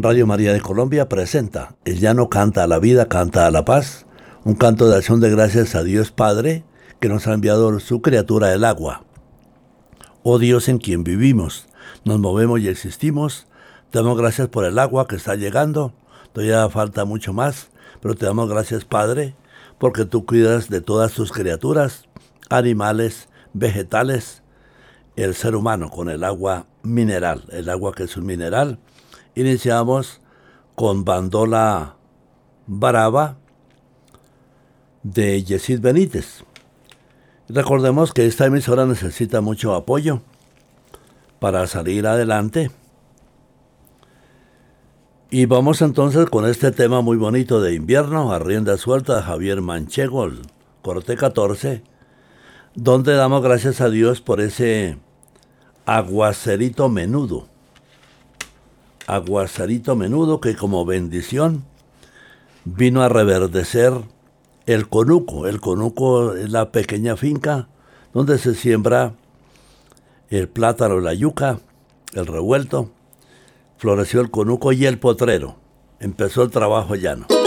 Radio María de Colombia presenta El llano canta a la vida, canta a la paz, un canto de acción de gracias a Dios Padre que nos ha enviado su criatura el agua. Oh Dios en quien vivimos, nos movemos y existimos, te damos gracias por el agua que está llegando, todavía falta mucho más, pero te damos gracias Padre porque tú cuidas de todas tus criaturas, animales, vegetales, el ser humano con el agua mineral, el agua que es un mineral. Iniciamos con Bandola Baraba de Yesid Benítez. Recordemos que esta emisora necesita mucho apoyo para salir adelante. Y vamos entonces con este tema muy bonito de invierno, a rienda suelta Javier Manchego, corte 14, donde damos gracias a Dios por ese aguacerito menudo. Aguacerito menudo que como bendición vino a reverdecer el conuco. El conuco es la pequeña finca donde se siembra el plátano, la yuca, el revuelto. Floreció el conuco y el potrero. Empezó el trabajo llano.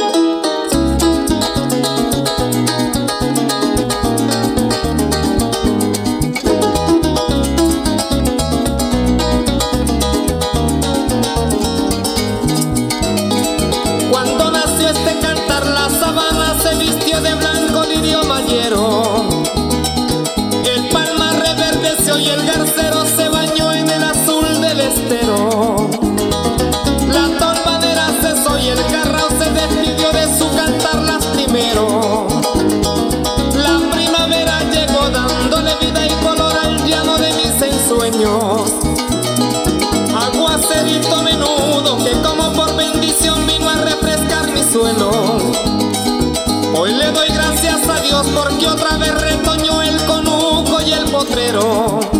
El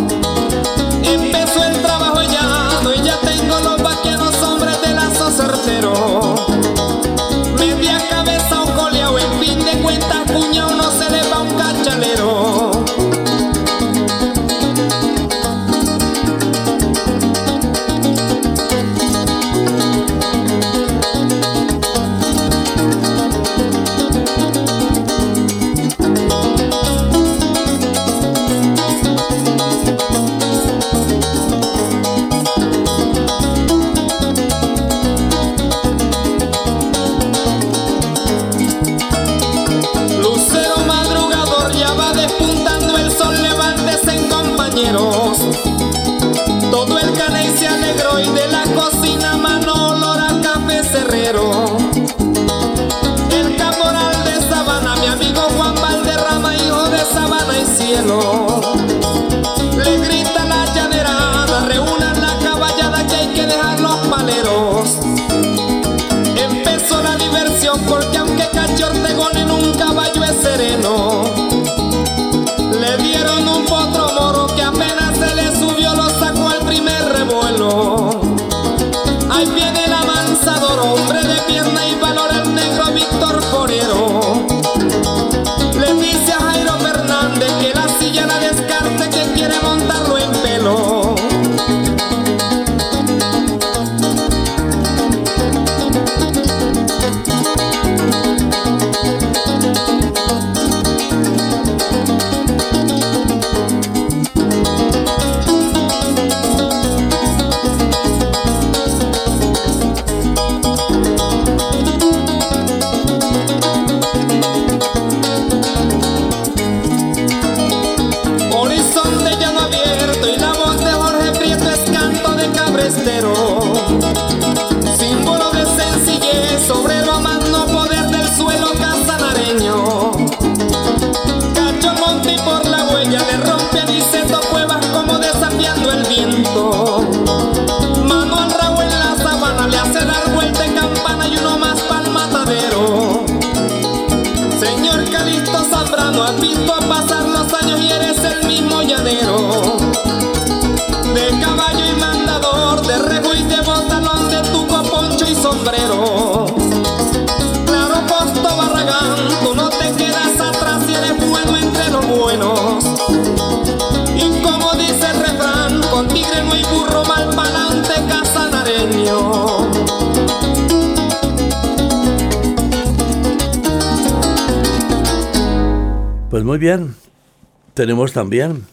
también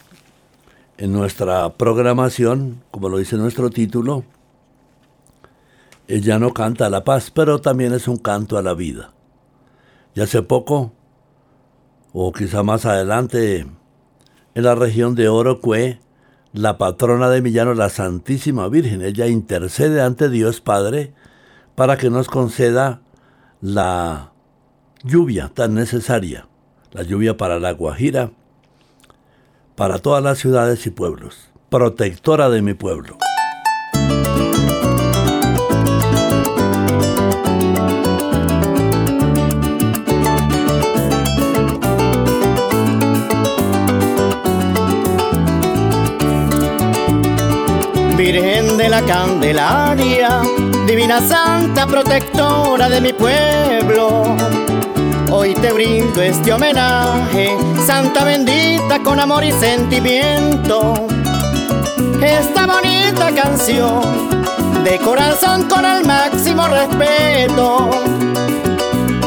en nuestra programación, como lo dice nuestro título, ella no canta la paz, pero también es un canto a la vida. Y hace poco, o quizá más adelante, en la región de Orocue, la patrona de Millano, la Santísima Virgen, ella intercede ante Dios Padre para que nos conceda la lluvia tan necesaria la lluvia para la Guajira, para todas las ciudades y pueblos, protectora de mi pueblo. Virgen de la Candelaria, Divina Santa Protectora de mi pueblo Hoy te brindo este homenaje, Santa bendita con amor y sentimiento. Esta bonita canción de corazón con el máximo respeto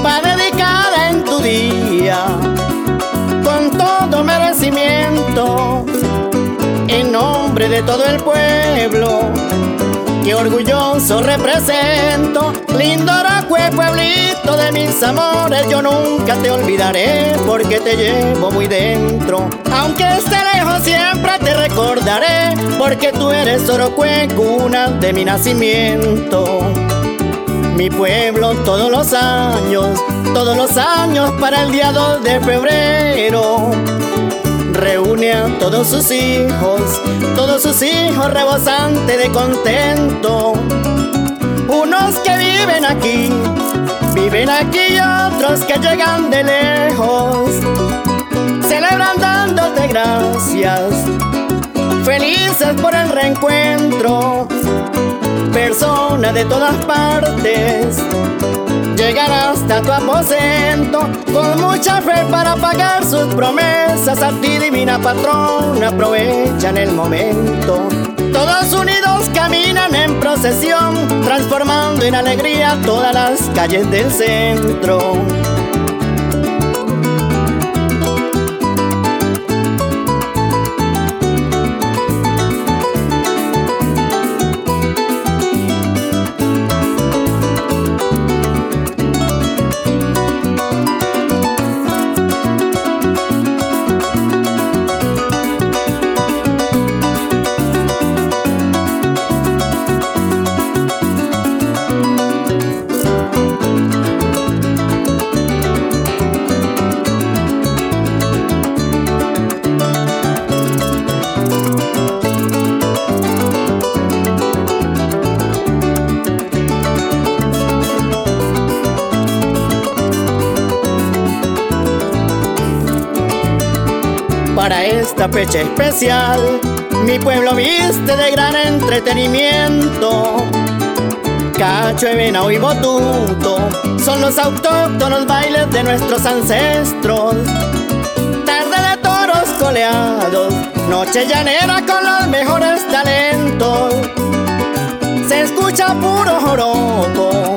va dedicada en tu día con todo merecimiento en nombre de todo el pueblo que orgulloso represento. Lindo Aracue, pueblito de mis amores, yo nunca te olvidaré porque te llevo muy dentro. Aunque esté lejos, siempre te recordaré porque tú eres Orocue, cuna de mi nacimiento. Mi pueblo todos los años, todos los años para el día 2 de febrero reúne a todos sus hijos, todos sus hijos rebosantes de contento. Unos que viven aquí, viven aquí y otros que llegan de lejos, celebran dándote gracias, felices por el reencuentro, personas de todas partes llegar hasta tu aposento con mucha fe para pagar sus promesas. A ti divina patrona aprovechan el momento. Todos unidos caminan en procesión transformando en alegría todas las calles del centro esta fecha especial, mi pueblo viste de gran entretenimiento. Cacho, Venao y Botuto son los autóctonos bailes de nuestros ancestros. Tarde de toros coleados, noche llanera con los mejores talentos. Se escucha puro joropo,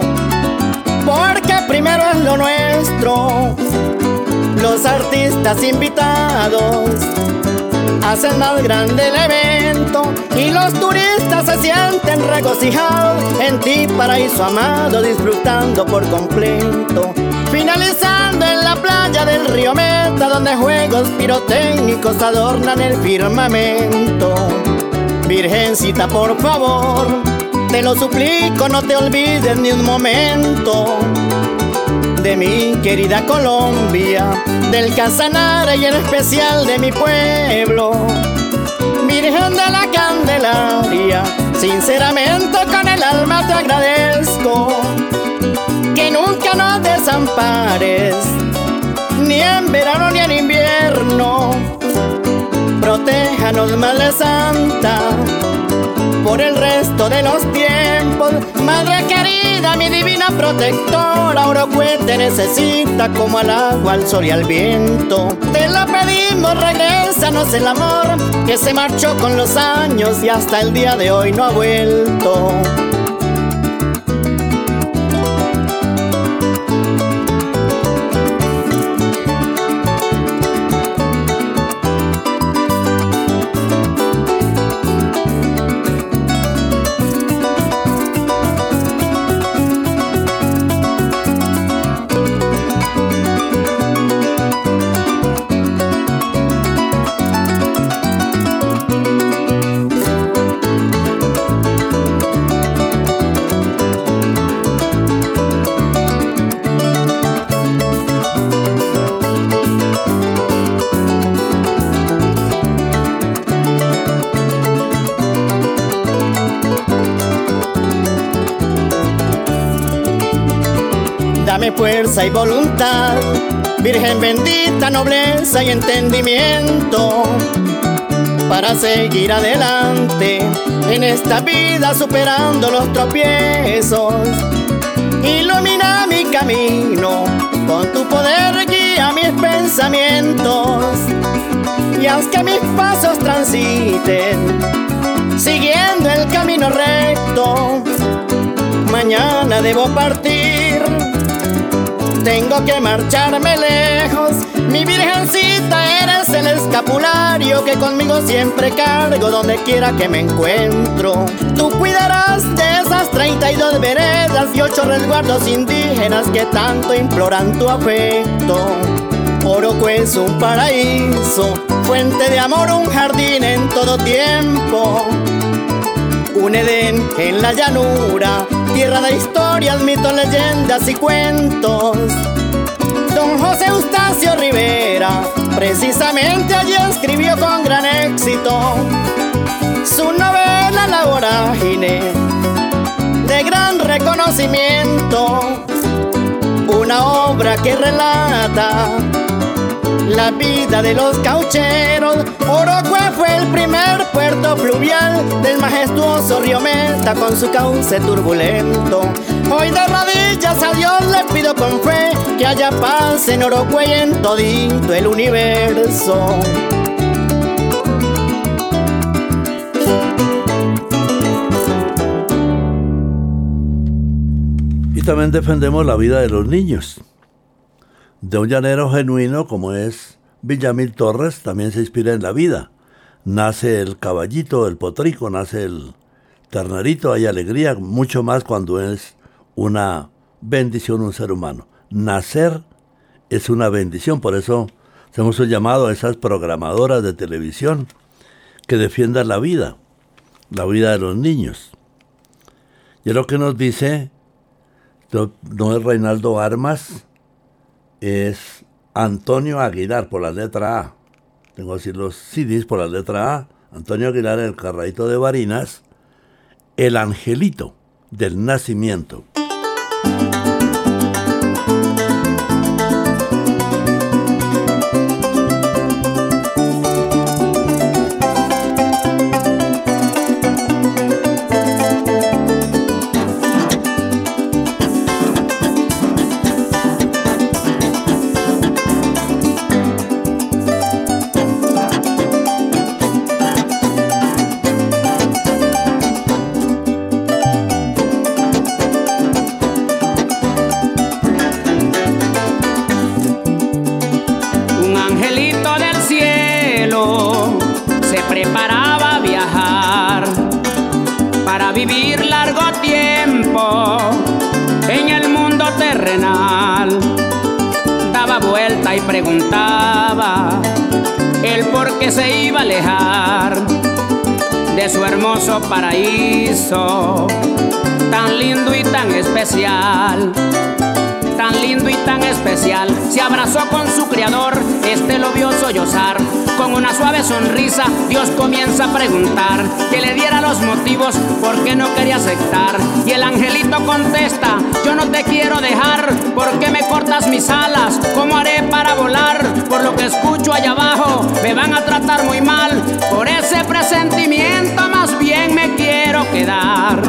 porque primero es lo nuestro. Los artistas invitados hacen más grande el evento y los turistas se sienten regocijados en ti, paraíso amado, disfrutando por completo. Finalizando en la playa del río Meta, donde juegos pirotécnicos adornan el firmamento. Virgencita, por favor, te lo suplico, no te olvides ni un momento de mi querida Colombia, del Casanare y en especial de mi pueblo. Virgen de la Candelaria, sinceramente con el alma te agradezco que nunca nos desampares, ni en verano ni en invierno. Protéjanos, Madre Santa, por el resto de los tiempos, Madre querida, mi divina protectora, Orocue te necesita como al agua, al sol y al viento. Te la pedimos, regrésanos el amor que se marchó con los años y hasta el día de hoy no ha vuelto. Fuerza y voluntad, Virgen bendita, nobleza y entendimiento, para seguir adelante en esta vida superando los tropiezos. Ilumina mi camino, con tu poder guía mis pensamientos y haz que mis pasos transiten, siguiendo el camino recto. Mañana debo partir, tengo que marcharme lejos. Mi virgencita eres el escapulario que conmigo siempre cargo donde quiera que me encuentro. Tú cuidarás de esas 32 veredas y ocho resguardos indígenas que tanto imploran tu afecto. Oroco es un paraíso, fuente de amor, un jardín en todo tiempo. Un Edén en la llanura, tierra de historias, mitos, leyendas y cuentos. Don José Eustacio Rivera, precisamente allí escribió con gran éxito su novela La vorágine, de gran reconocimiento, una obra que relata la vida de los caucheros. Orocue fue el primer puerto fluvial del majestuoso río Meta con su cauce turbulento. Hoy de rodillas a Dios le pido con fe que haya paz en Orocue y en todito el universo. Y también defendemos la vida de los niños de un llanero genuino como es Villamil Torres también se inspira en la vida. Nace el caballito, el potrico, nace el ternerito, hay alegría, mucho más cuando es una bendición un ser humano. Nacer es una bendición, por eso hacemos un llamado a esas programadoras de televisión que defiendan la vida, la vida de los niños. Y es lo que nos dice, no es Reinaldo Armas, es Antonio Aguilar por la letra A. Tengo así los CDs por la letra A. Antonio Aguilar, el carradito de Barinas. El angelito del nacimiento. Paraíso, Se abrazó con su criador, este lo vio sollozar. Con una suave sonrisa, Dios comienza a preguntar que le diera los motivos por qué no quería aceptar. Y el angelito contesta: Yo no te quiero dejar, ¿por qué me cortas mis alas? ¿Cómo haré para volar? Por lo que escucho allá abajo, me van a tratar muy mal. Por ese presentimiento, más bien me quiero quedar.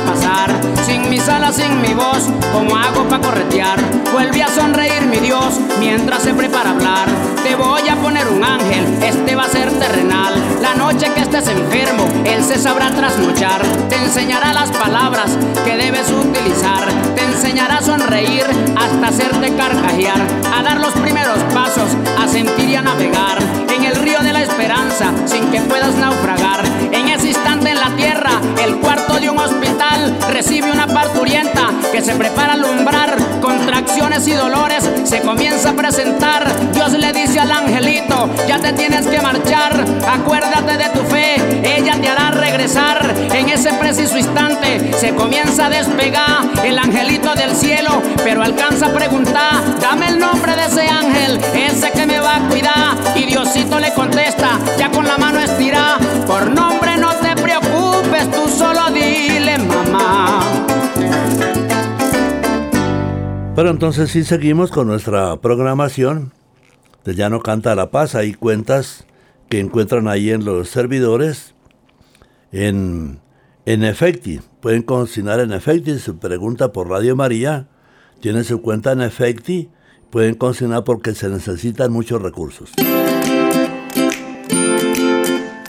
Pasar? Sin mis alas, sin mi voz, ¿cómo hago para corretear? Vuelve a sonreír mi Dios mientras se prepara hablar. Te voy a poner un ángel, este va a ser terrenal. La noche que estés enfermo, él se sabrá trasnochar. Te enseñará las palabras que debes utilizar. Te enseñará a sonreír hasta hacerte carcajear. A dar los primeros pasos, a sentir y a navegar río de la esperanza sin que puedas naufragar. En ese instante en la tierra, el cuarto de un hospital recibe una parturienta que se prepara a alumbrar. Contracciones y dolores se comienza a presentar. Dios le dice al angelito, ya te tienes que marchar. Acuérdate de tu fe, ella te hará regresar. En ese preciso instante se comienza a despegar el angelito del cielo, pero alcanza a preguntar, dame el nombre de ese ángel, ese que me va a cuidar. Y Diosito le contesta, ya con la mano estira, por nombre no te preocupes, tú solo dile mamá. Pero entonces sí seguimos con nuestra programación de Llano Canta la Paz. Hay cuentas que encuentran ahí en los servidores en, en Efecti. Pueden consignar en Efecti. Se pregunta por Radio María. Tienen su cuenta en Efecti. Pueden consignar porque se necesitan muchos recursos.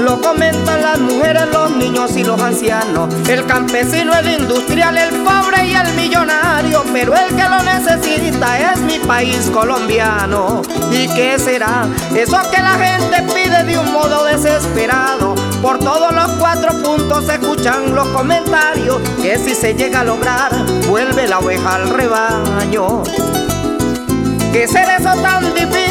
Lo comentan las mujeres, los niños y los ancianos. El campesino, el industrial, el pobre y el millonario. Pero el que lo necesita es mi país colombiano. ¿Y qué será? Eso que la gente pide de un modo desesperado. Por todos los cuatro puntos se escuchan los comentarios. Que si se llega a lograr, vuelve la oveja al rebaño. ¿Qué ser eso tan difícil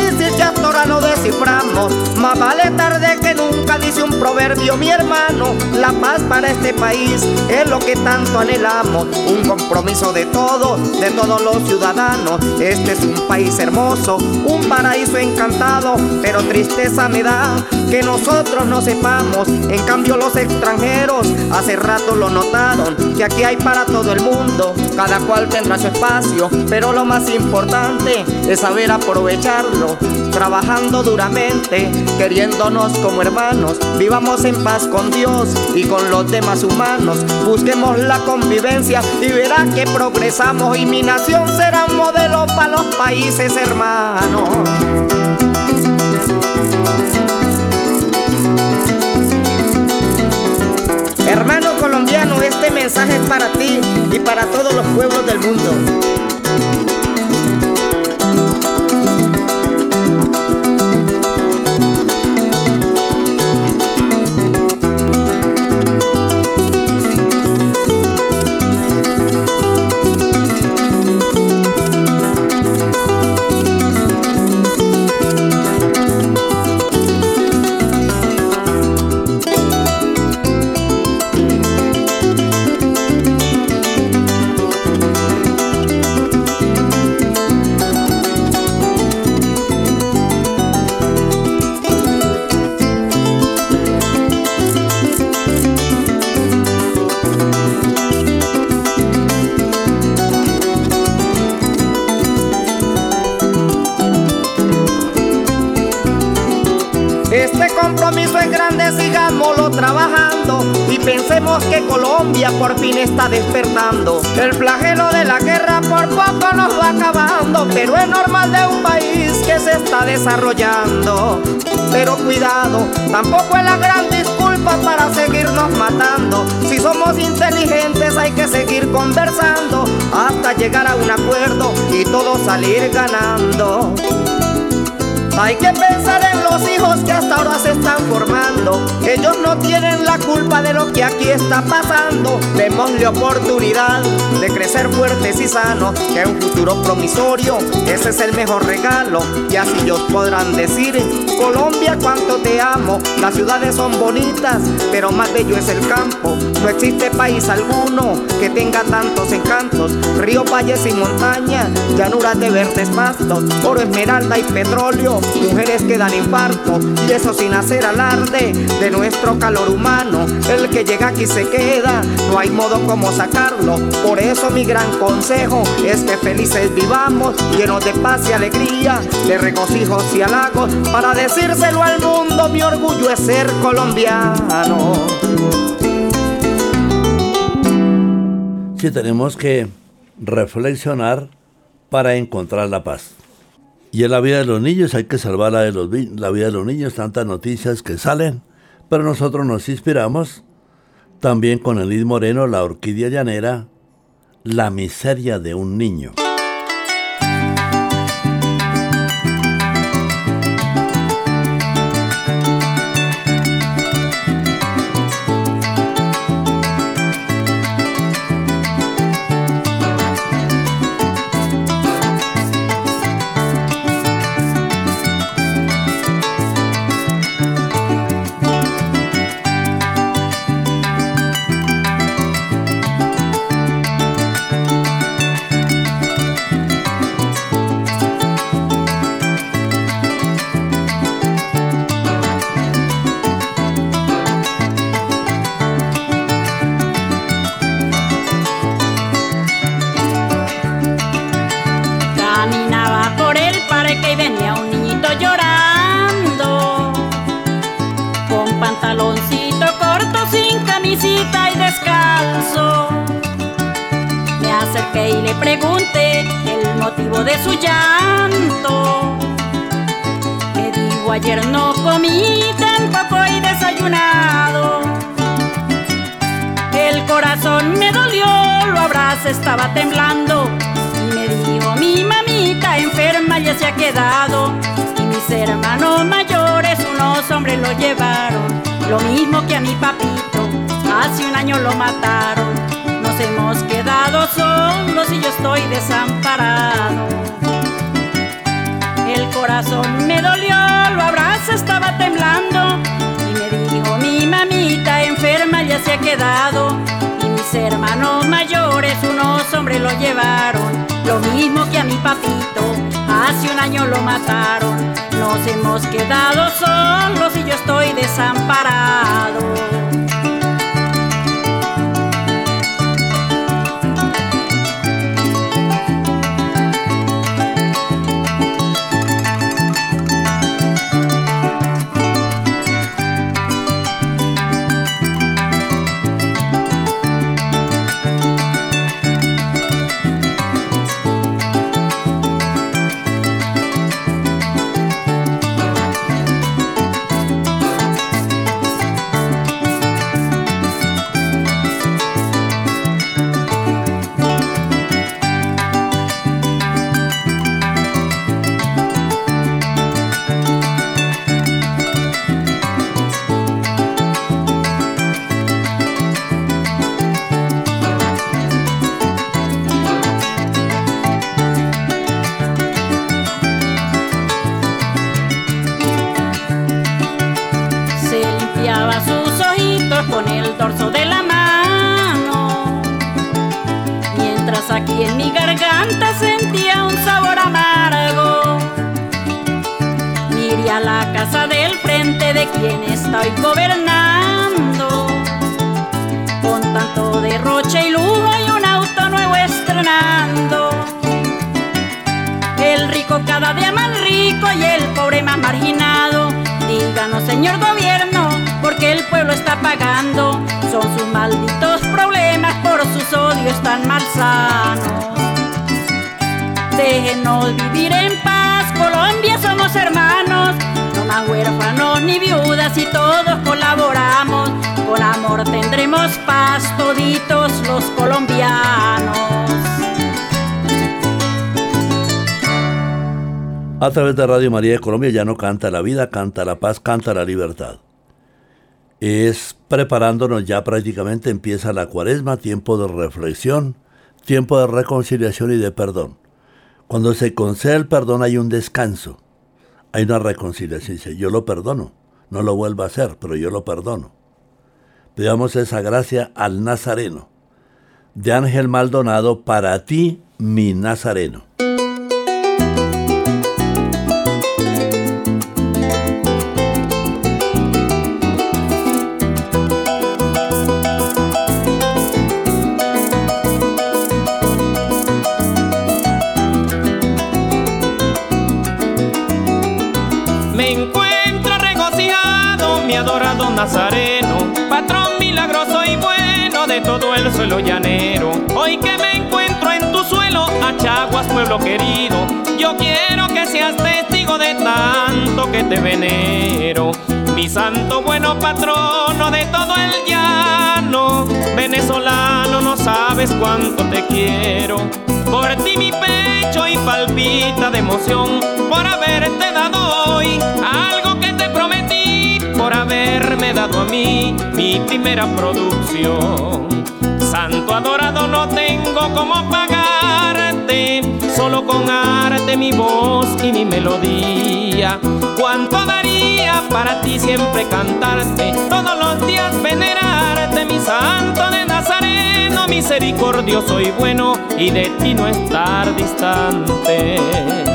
ahora no desciframos? Más vale tarde que nunca, dice un proverbio mi hermano. La paz para este país es lo que tanto anhelamos. Un compromiso de todos, de todos los ciudadanos. Este es un país hermoso, un paraíso encantado. Pero tristeza me da que nosotros no sepamos. En cambio los extranjeros hace rato lo notaron. Que aquí hay para todo el mundo, cada cual tendrá su espacio. Pero lo más importante es saber aprovecharlo, trabajando duramente, queriéndonos como hermanos, vivamos en paz con Dios y con los demás humanos, busquemos la convivencia y verá que progresamos y mi nación será un modelo para los países hermanos. Hermano colombiano, este mensaje es para ti y para todos los pueblos del mundo. Hay que pensar en los hijos se están formando. Ellos no tienen la culpa de lo que aquí está pasando. Démosle oportunidad de crecer fuertes y sanos. Que un futuro promisorio, ese es el mejor regalo. Y así ellos podrán decir: Colombia, cuánto te amo. Las ciudades son bonitas, pero más bello es el campo. No existe país alguno que tenga tantos encantos. Río, valles y montañas, llanuras de verdes pastos, oro, esmeralda y petróleo mujeres que dan infarto y eso sin hacer alarde de nuestro calor humano. El que llega aquí se queda, no hay modo como sacarlo. Por eso mi gran consejo es que felices vivamos, llenos de paz y alegría, de regocijos y halagos, para decírselo al mundo, mi orgullo es ser colombiano. Si tenemos que reflexionar para encontrar la paz. Y en la vida de los niños hay que salvar la, de los, la vida de los niños, tantas noticias que salen, pero nosotros nos inspiramos también con Elis Moreno, La Orquídea Llanera, La Miseria de un Niño. Estaba temblando. Y me dijo mi mamita enferma ya se ha quedado. Y mis hermanos mayores unos hombres lo llevaron. Lo mismo que a mi papito hace un año lo mataron nos hemos quedado solos y yo estoy desamparado el corazón me dolió lo abrazo estaba temblando y me dijo mi mamita enferma ya se ha quedado hermanos mayores, unos hombres lo llevaron, lo mismo que a mi papito, hace un año lo mataron. Nos hemos quedado solos y yo estoy desamparado. Quien estoy gobernando. Con tanto derroche y lujo y un auto nuevo estrenando. El rico cada día más rico y el pobre más marginado. Díganos, señor gobierno, porque el pueblo está pagando. Son sus malditos problemas, por sus odios tan malsanos. Déjenos vivir en paz, Colombia somos hermanos, más huérfanos ni viudas y todos colaboramos. Con amor tendremos paz toditos los colombianos. A través de Radio María de Colombia ya no canta la vida, canta la paz, canta la libertad. Es preparándonos ya prácticamente empieza la cuaresma, tiempo de reflexión, tiempo de reconciliación y de perdón. Cuando se concede el perdón hay un descanso, hay una reconciliación. Dice, yo lo perdono, no lo vuelvo a hacer, pero yo lo perdono. Pidamos esa gracia al Nazareno. De Ángel Maldonado, para ti, mi Nazareno. Nazareno, patrón milagroso y bueno de todo el suelo llanero. Hoy que me encuentro en tu suelo, Achaguas, pueblo querido, yo quiero que seas testigo de tanto que te venero. Mi santo bueno patrono de todo el llano, venezolano, no sabes cuánto te quiero. Por ti mi pecho y palpita de emoción por haberte dado hoy algo que te prometí por haberme dado a mí mi primera producción. Santo adorado, no tengo cómo solo con arte mi voz y mi melodía. ¿Cuánto daría para ti siempre cantarte, todos los días venerarte, mi santo de Nazareno, misericordioso y bueno, y de ti no estar distante?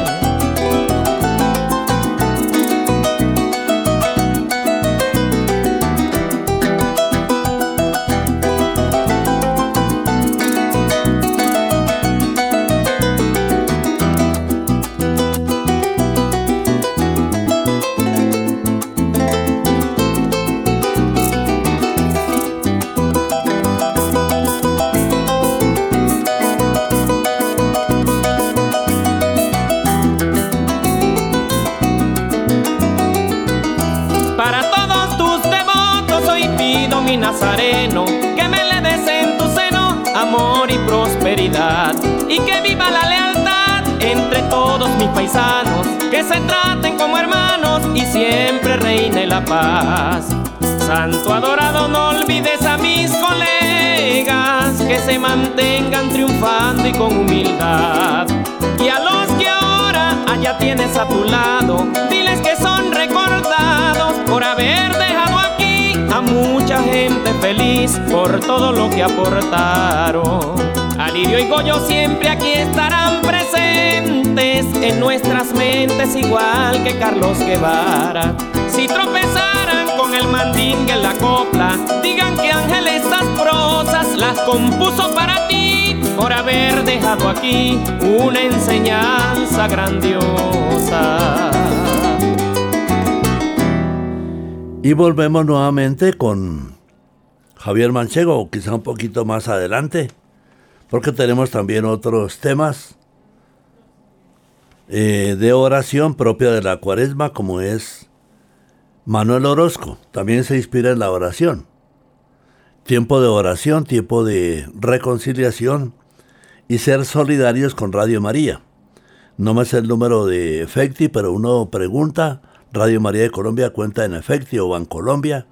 Y que viva la lealtad entre todos mis paisanos, que se traten como hermanos y siempre reine la paz. Santo adorado, no olvides a mis colegas, que se mantengan triunfando y con humildad. Y a los que ahora allá tienes a tu lado, diles que son recordados por haber dejado a mucha gente feliz por todo lo que aportaron. Alirio y Goyo siempre aquí estarán presentes en nuestras mentes igual que Carlos Guevara. Si tropezaran con el mandingue en la copla, digan que Ángel estas prosas las compuso para ti por haber dejado aquí una enseñanza grandiosa. Y volvemos nuevamente con Javier Manchego, quizá un poquito más adelante, porque tenemos también otros temas eh, de oración propia de la cuaresma, como es Manuel Orozco, también se inspira en la oración. Tiempo de oración, tiempo de reconciliación y ser solidarios con Radio María. No me sé el número de Efecti, pero uno pregunta Radio María de Colombia cuenta en efecto o Colombia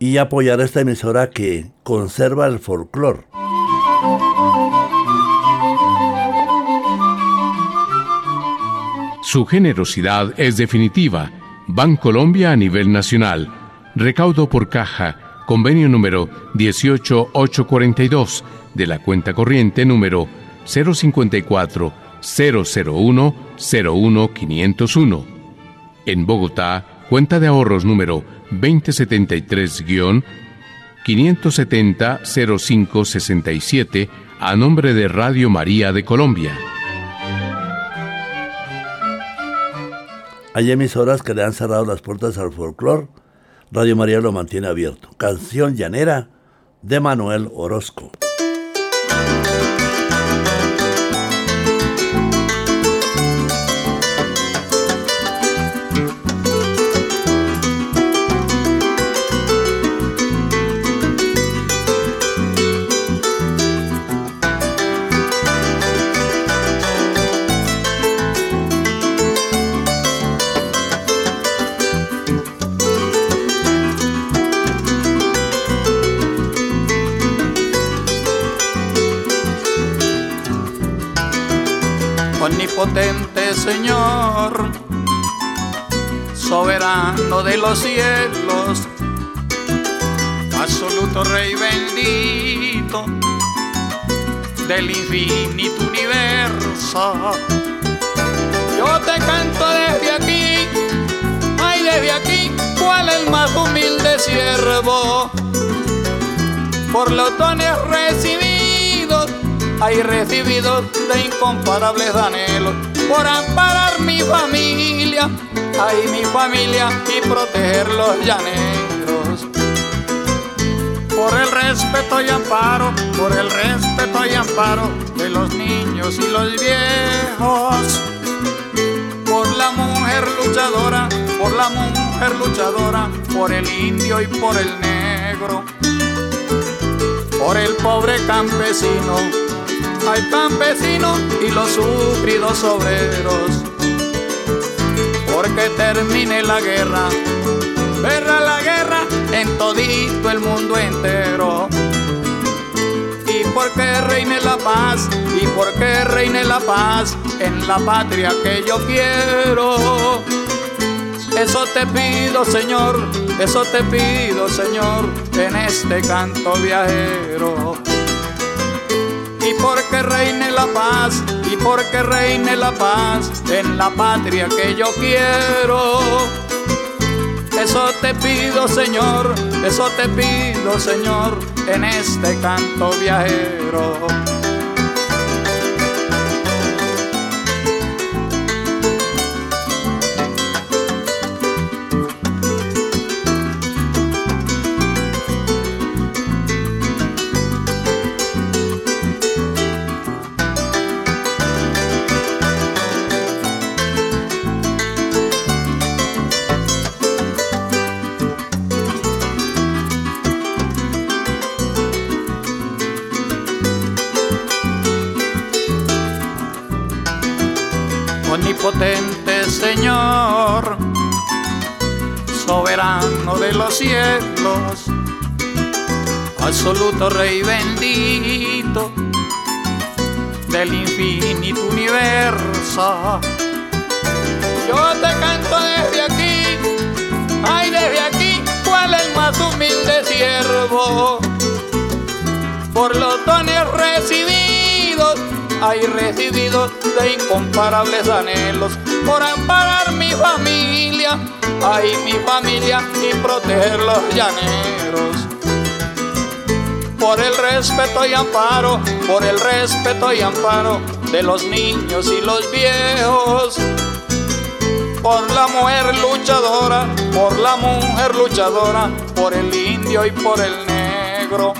y apoyar esta emisora que conserva el folclore. Su generosidad es definitiva. Colombia a nivel nacional. Recaudo por caja. Convenio número 18842 de la cuenta corriente número 054 001 01501 en Bogotá, cuenta de ahorros número 2073-570-0567 a nombre de Radio María de Colombia. Hay emisoras que le han cerrado las puertas al folclore. Radio María lo mantiene abierto. Canción llanera de Manuel Orozco. Soberano de los cielos, absoluto Rey bendito del infinito universo. Yo te canto desde aquí, ay desde aquí, cuál el más humilde siervo, por los dones recibidos hay recibido de incomparables anhelos por amparar mi familia, ay mi familia y proteger los llaneros. Por el respeto y amparo, por el respeto y amparo de los niños y los viejos. Por la mujer luchadora, por la mujer luchadora, por el indio y por el negro. Por el pobre campesino, al campesino y los sufridos obreros. Porque termine la guerra, verá la guerra en todito el mundo entero. Y porque reine la paz, y porque reine la paz en la patria que yo quiero. Eso te pido, Señor, eso te pido, Señor, en este canto viajero porque reine la paz, y porque reine la paz en la patria que yo quiero. Eso te pido, Señor, eso te pido, Señor, en este canto viajero. Señor, soberano de los cielos, absoluto Rey bendito del infinito universo. Yo te canto desde aquí, ay desde aquí, cuál el más humilde siervo, por los dones recibidos hay recibido de incomparables anhelos por amparar mi familia, ay mi familia y proteger los llaneros. Por el respeto y amparo, por el respeto y amparo de los niños y los viejos. Por la mujer luchadora, por la mujer luchadora, por el indio y por el negro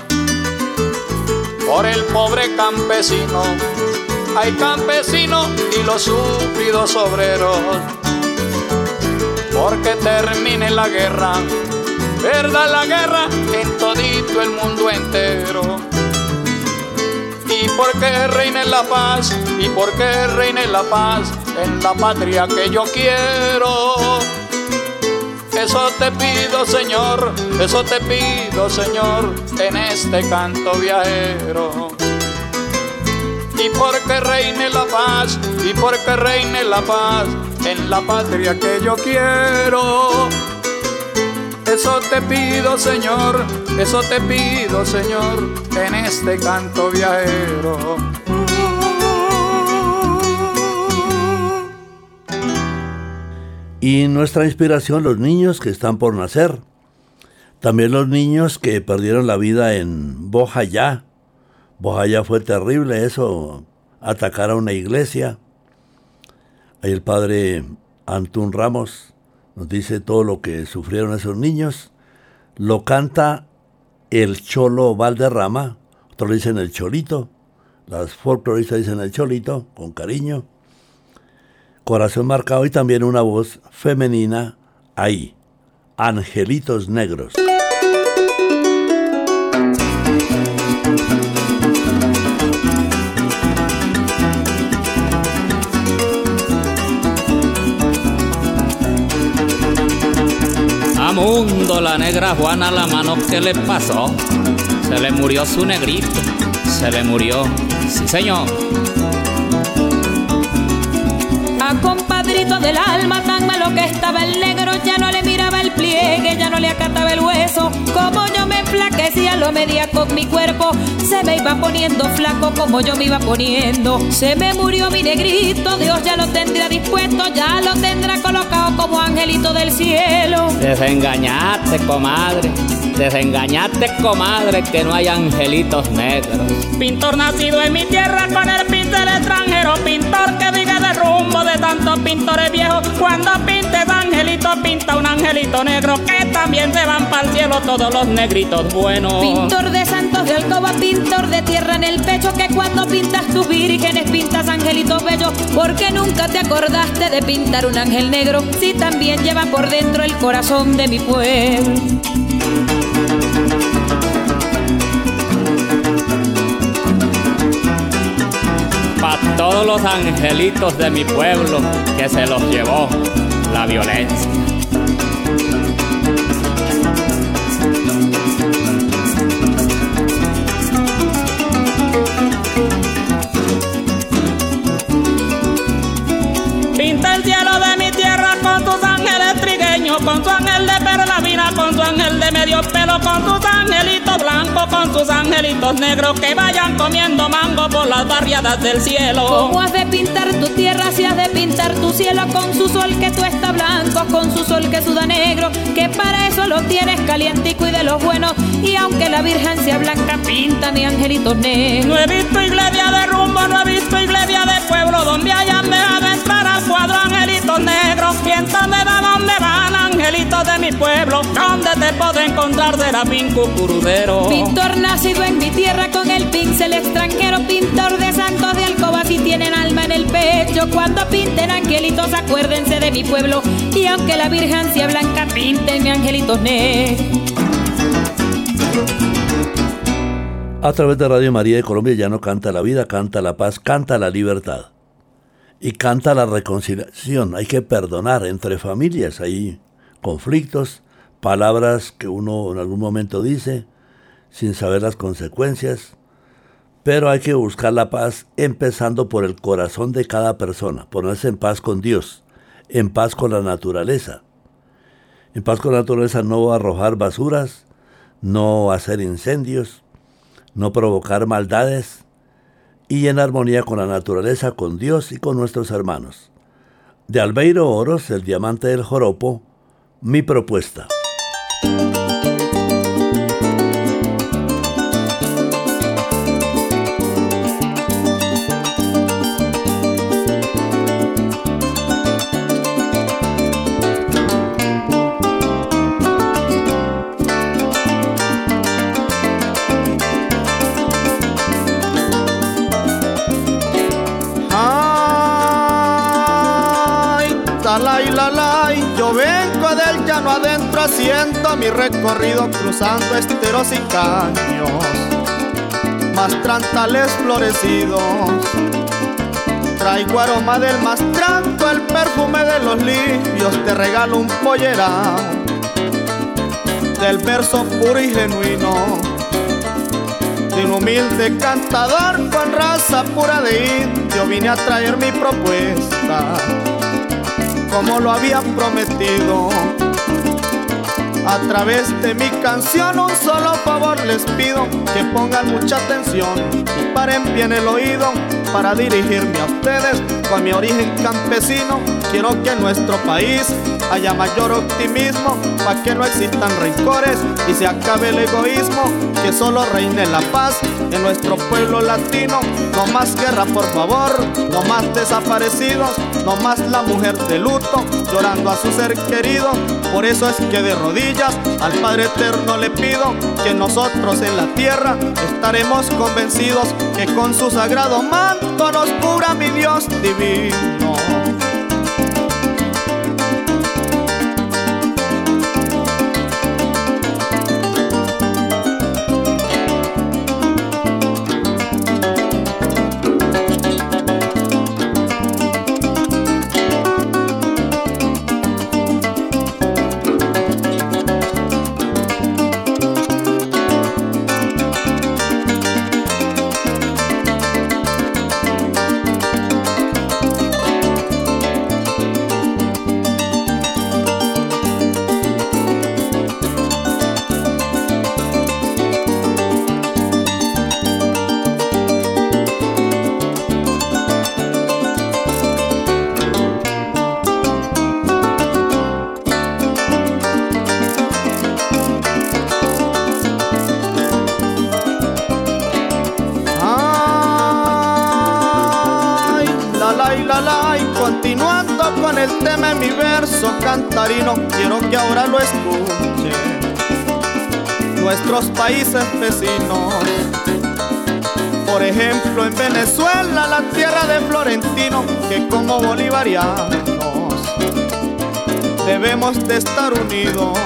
por el pobre campesino. Hay campesinos y los sufridos obreros. Porque termine la guerra, verdad la guerra en todito el mundo entero. Y porque reine la paz, y porque reine la paz en la patria que yo quiero. Eso te pido, Señor, eso te pido, Señor, en este canto viajero. Y porque reine la paz, y porque reine la paz en la patria que yo quiero. Eso te pido, Señor, eso te pido, Señor, en este canto viajero. Y nuestra inspiración, los niños que están por nacer. También los niños que perdieron la vida en Bojayá. Bojayá fue terrible eso, atacar a una iglesia. Ahí el padre Antún Ramos nos dice todo lo que sufrieron esos niños Lo canta el Cholo Valderrama, otros dicen el Cholito, las folcloristas dicen el Cholito, con cariño. Corazón marcado y también una voz femenina ahí, Angelitos Negros. La negra Juana la mano que le pasó. Se le murió su negrito, se le murió, sí señor. A compadrito del alma, tan malo que estaba el negro, ya no le miraba el pliegue, ya no le acataba el hueso. Como yo me enflaquecía, lo medía con mi cuerpo, se me iba poniendo flaco como yo me iba poniendo. Se me murió mi negrito, Dios ya lo tendrá dispuesto, ya lo tendrá colocado como angelito del cielo. Desengañaste, comadre. Desengañaste, comadre, que no hay angelitos negros. Pintor nacido en mi tierra con el pincel extranjero, pintor que diga de rumbo de tantos pintores viejos. Cuando pintes angelito, pinta un angelito negro, que también se van para el cielo todos los negritos buenos. Pintor de santos de alcoba, pintor de tierra en el pecho, que cuando pintas tus vírgenes pintas angelitos bellos, porque nunca te acordaste de pintar un ángel negro, si también lleva por dentro el corazón de mi pueblo. Todos los angelitos de mi pueblo que se los llevó la violencia. De medio pelo, con tus angelitos blancos, con tus angelitos negros que vayan comiendo mango por las barriadas del cielo. ¿Cómo has de pintar tu tierra si has de pintar tu cielo con su sol que tú está blanco, con su sol que suda negro? Que para eso lo tienes calientico y de los buenos. Y aunque la virgen sea blanca, pinta mi angelito negro. No he visto iglesia de rumbo, no he visto iglesia de pueblo donde hayan dejado entrar al cuadro angelitos negros. Entonces de dónde van angelitos de mi pueblo, ¿dónde te puedo encontrar de la cucurudero? Pintor nacido en mi tierra con el pincel extranjero, pintor de santos de alcoba si tienen alma en el pecho. Cuando pinten angelitos, acuérdense de mi pueblo. Y aunque la virgen sea blanca, pinten mi angelitos negros. A través de Radio María de Colombia ya no canta la vida, canta la paz, canta la libertad. Y canta la reconciliación. Hay que perdonar entre familias. Hay conflictos, palabras que uno en algún momento dice sin saber las consecuencias. Pero hay que buscar la paz empezando por el corazón de cada persona, ponerse en paz con Dios, en paz con la naturaleza. En paz con la naturaleza no arrojar basuras, no hacer incendios, no provocar maldades y en armonía con la naturaleza, con Dios y con nuestros hermanos. De Albeiro Oros, el diamante del joropo, mi propuesta. Thank you. Haciendo mi recorrido cruzando esteros y caños, mastrantales florecidos. Traigo aroma del mastranto, el perfume de los lirios, te regalo un pollerao del verso puro y genuino de un humilde cantador con raza pura de indio vine a traer mi propuesta como lo había prometido a través de mi canción un solo favor les pido que pongan mucha atención y paren bien el oído para dirigirme a ustedes con mi origen campesino, quiero que en nuestro país haya mayor optimismo, para que no existan rencores y se acabe el egoísmo, que solo reine la paz en nuestro pueblo latino. No más guerra, por favor, no más desaparecidos, no más la mujer de luto llorando a su ser querido. Por eso es que de rodillas al Padre Eterno le pido que nosotros en la tierra estaremos convencidos que con su sagrado manto nos cura mi Dios divino. Como bolivarianos debemos de estar unidos.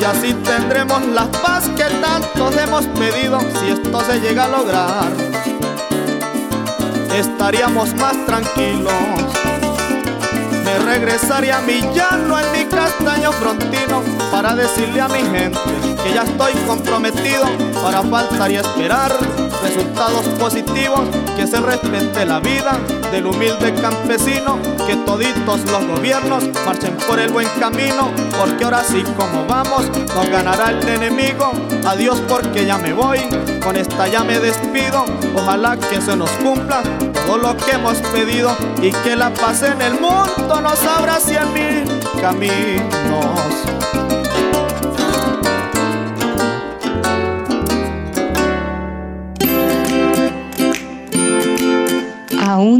Y así tendremos la paz que tantos hemos pedido, si esto se llega a lograr. Estaríamos más tranquilos me regresaría a mi llano en mi castaño frontino para decirle a mi gente que ya estoy comprometido. Ahora faltaría esperar resultados positivos, que se respete la vida del humilde campesino, que toditos los gobiernos marchen por el buen camino, porque ahora sí como vamos, nos ganará el enemigo. Adiós porque ya me voy, con esta ya me despido, ojalá que se nos cumpla todo lo que hemos pedido y que la paz en el mundo nos abra hacia mil caminos.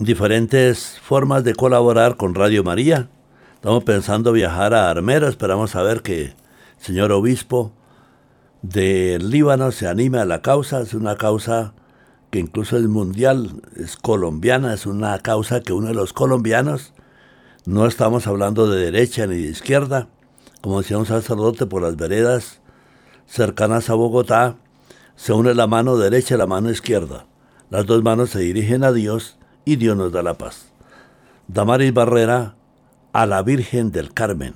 diferentes formas de colaborar con Radio María. Estamos pensando viajar a Armero, esperamos saber que el señor obispo del Líbano se anime a la causa, es una causa que incluso es mundial, es colombiana, es una causa que une a los colombianos. No estamos hablando de derecha ni de izquierda, como decía un sacerdote por las veredas cercanas a Bogotá, se une la mano derecha y la mano izquierda. Las dos manos se dirigen a Dios y Dios nos da la paz. Damaris Barrera a la Virgen del Carmen.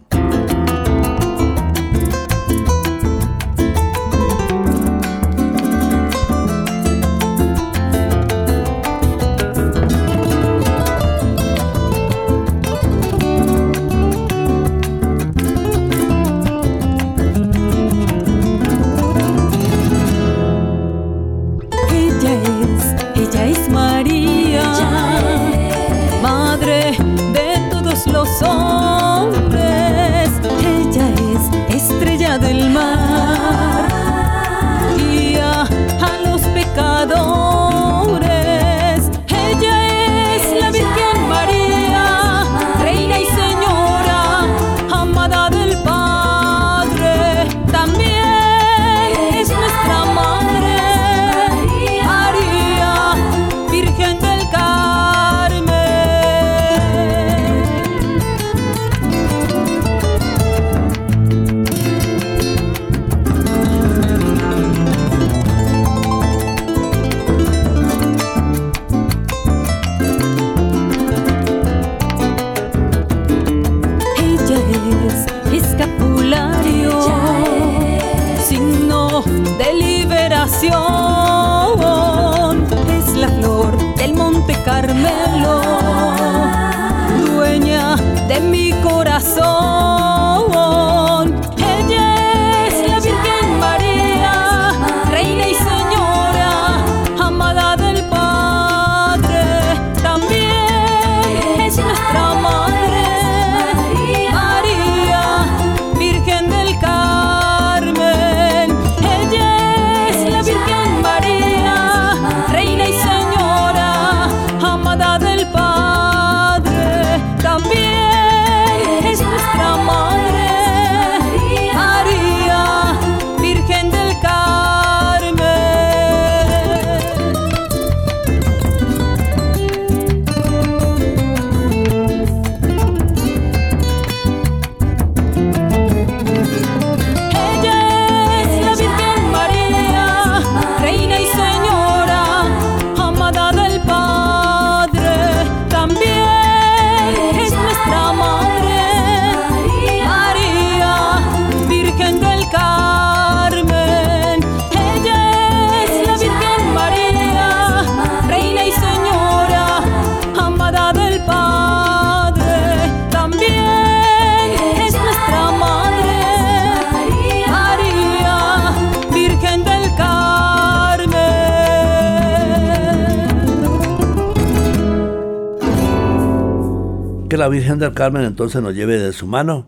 Que la Virgen del Carmen entonces nos lleve de su mano,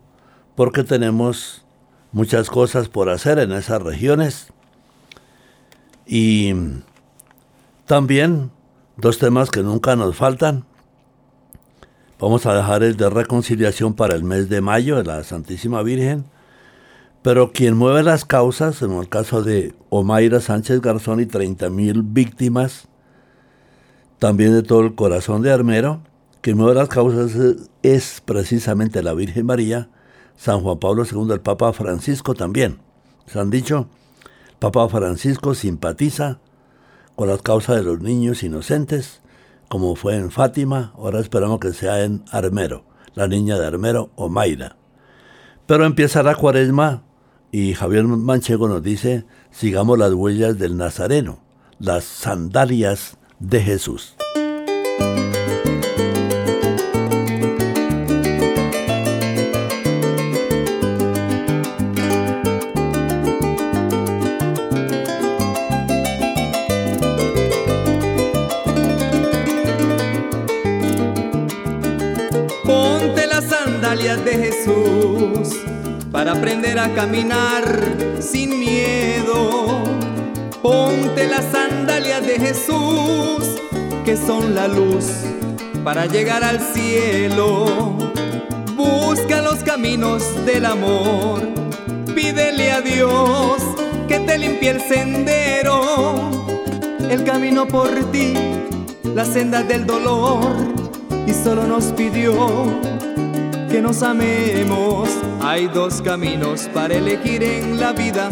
porque tenemos muchas cosas por hacer en esas regiones. Y también dos temas que nunca nos faltan. Vamos a dejar el de reconciliación para el mes de mayo de la Santísima Virgen. Pero quien mueve las causas, en el caso de Omaira Sánchez Garzón y 30 mil víctimas, también de todo el corazón de Armero, quien mueve las causas es, precisamente la Virgen María, San Juan Pablo II, el Papa Francisco también. Se han dicho, Papa Francisco simpatiza con las causas de los niños inocentes, como fue en Fátima, ahora esperamos que sea en Armero, la niña de Armero, Omaira. Pero empieza la cuaresma y Javier Manchego nos dice, sigamos las huellas del Nazareno, las sandalias de Jesús. Caminar sin miedo. Ponte las sandalias de Jesús que son la luz para llegar al cielo. Busca los caminos del amor. Pídele a Dios que te limpie el sendero. El camino por ti, la senda del dolor y solo nos pidió que nos amemos. Hay dos caminos para elegir en la vida,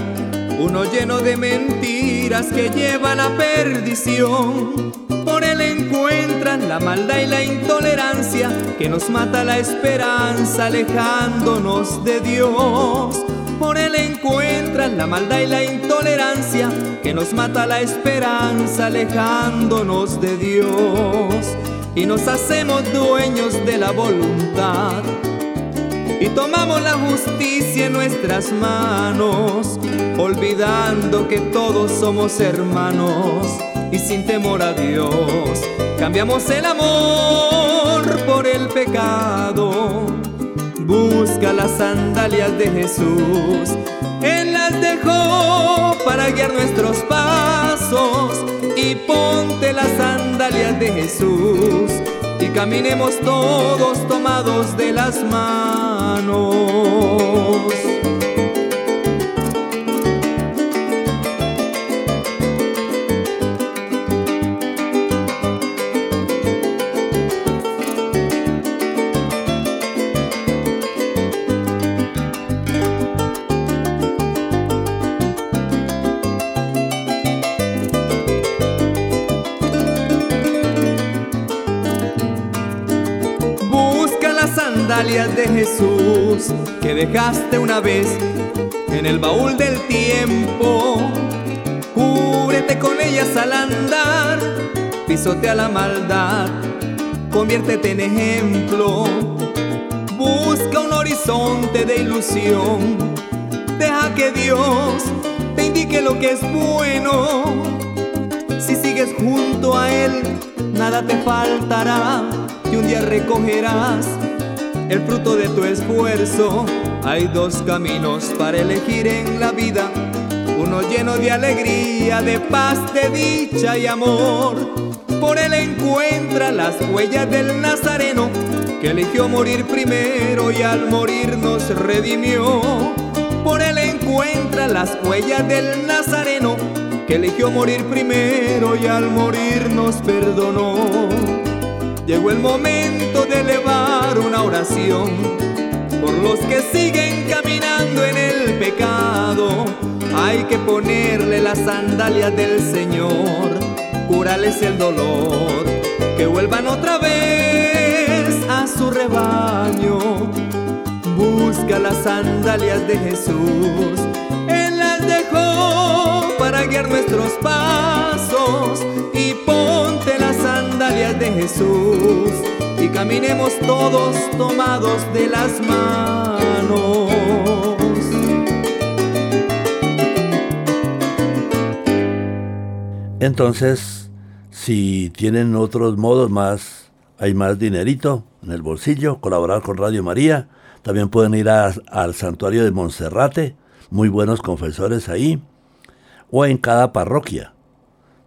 uno lleno de mentiras que lleva a la perdición. Por él encuentran la maldad y la intolerancia que nos mata la esperanza alejándonos de Dios. Por él encuentran la maldad y la intolerancia que nos mata la esperanza alejándonos de Dios y nos hacemos dueños de la voluntad. Y tomamos la justicia en nuestras manos, olvidando que todos somos hermanos y sin temor a Dios. Cambiamos el amor por el pecado. Busca las sandalias de Jesús, Él las dejó para guiar nuestros pasos y ponte las sandalias de Jesús y caminemos todos tomados de las manos. De Jesús que dejaste una vez en el baúl del tiempo. Cúbrete con ellas al andar, pisotea la maldad, conviértete en ejemplo. Busca un horizonte de ilusión. Deja que Dios te indique lo que es bueno. Si sigues junto a Él, nada te faltará y un día recogerás el fruto de tu esfuerzo. Hay dos caminos para elegir en la vida, uno lleno de alegría, de paz, de dicha y amor. Por él encuentra las huellas del Nazareno, que eligió morir primero y al morir nos redimió. Por él encuentra las huellas del Nazareno, que eligió morir primero y al morir nos perdonó. Llegó el momento de elevar una oración por los que siguen caminando en el pecado. Hay que ponerle las sandalias del Señor, curarles el dolor, que vuelvan otra vez a su rebaño. Busca las sandalias de Jesús, Él las dejó para guiar nuestros pasos de Jesús y caminemos todos tomados de las manos. Entonces, si tienen otros modos más, hay más dinerito en el bolsillo, colaborar con Radio María, también pueden ir al santuario de Monserrate, muy buenos confesores ahí, o en cada parroquia,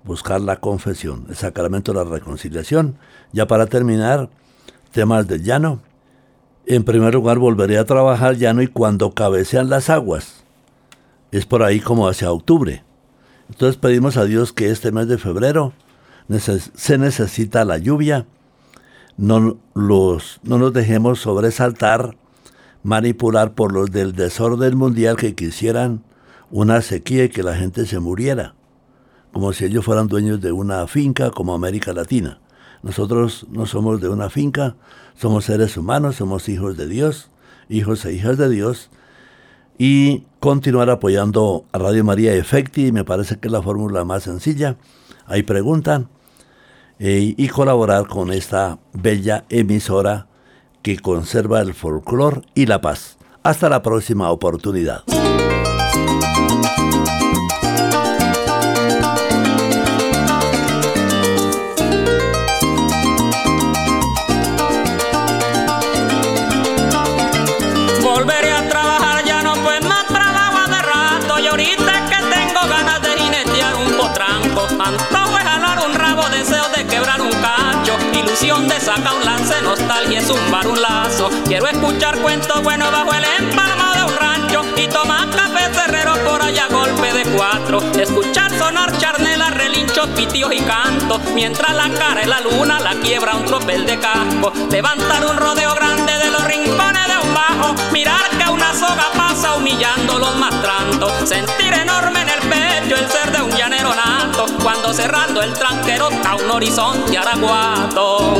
buscar la confesión, el sacramento de la reconciliación. Ya para terminar, temas del llano. En primer lugar, volveré a trabajar llano y cuando cabecean las aguas. Es por ahí como hacia octubre. Entonces pedimos a Dios que este mes de febrero se necesita la lluvia. No, los, no nos dejemos sobresaltar, manipular por los del desorden mundial que quisieran una sequía y que la gente se muriera, como si ellos fueran dueños de una finca como América Latina. Nosotros no somos de una finca, somos seres humanos, somos hijos de Dios, hijos e hijas de Dios, y continuar apoyando a Radio María Efecti, me parece que es la fórmula más sencilla. Ahí preguntan, eh, y colaborar con esta bella emisora que conserva el folclor y la paz. Hasta la próxima oportunidad. De saca un lance, nostalgia es un bar, un lazo. Quiero escuchar cuentos buenos bajo el empalmo de un rancho y tomar café cerrero por allá golpe de cuatro. Escuchar sonar charnelas, relinchos, pitios y cantos, mientras la cara y la luna la quiebra un tropel de casco. Levantar un rodeo grande de los rincones de un bajo, mirar que una soga pasa humillando los más sentir enorme en el pecho el ser de un llanero nato, cuando cerrando el tranquero a un horizonte araguato.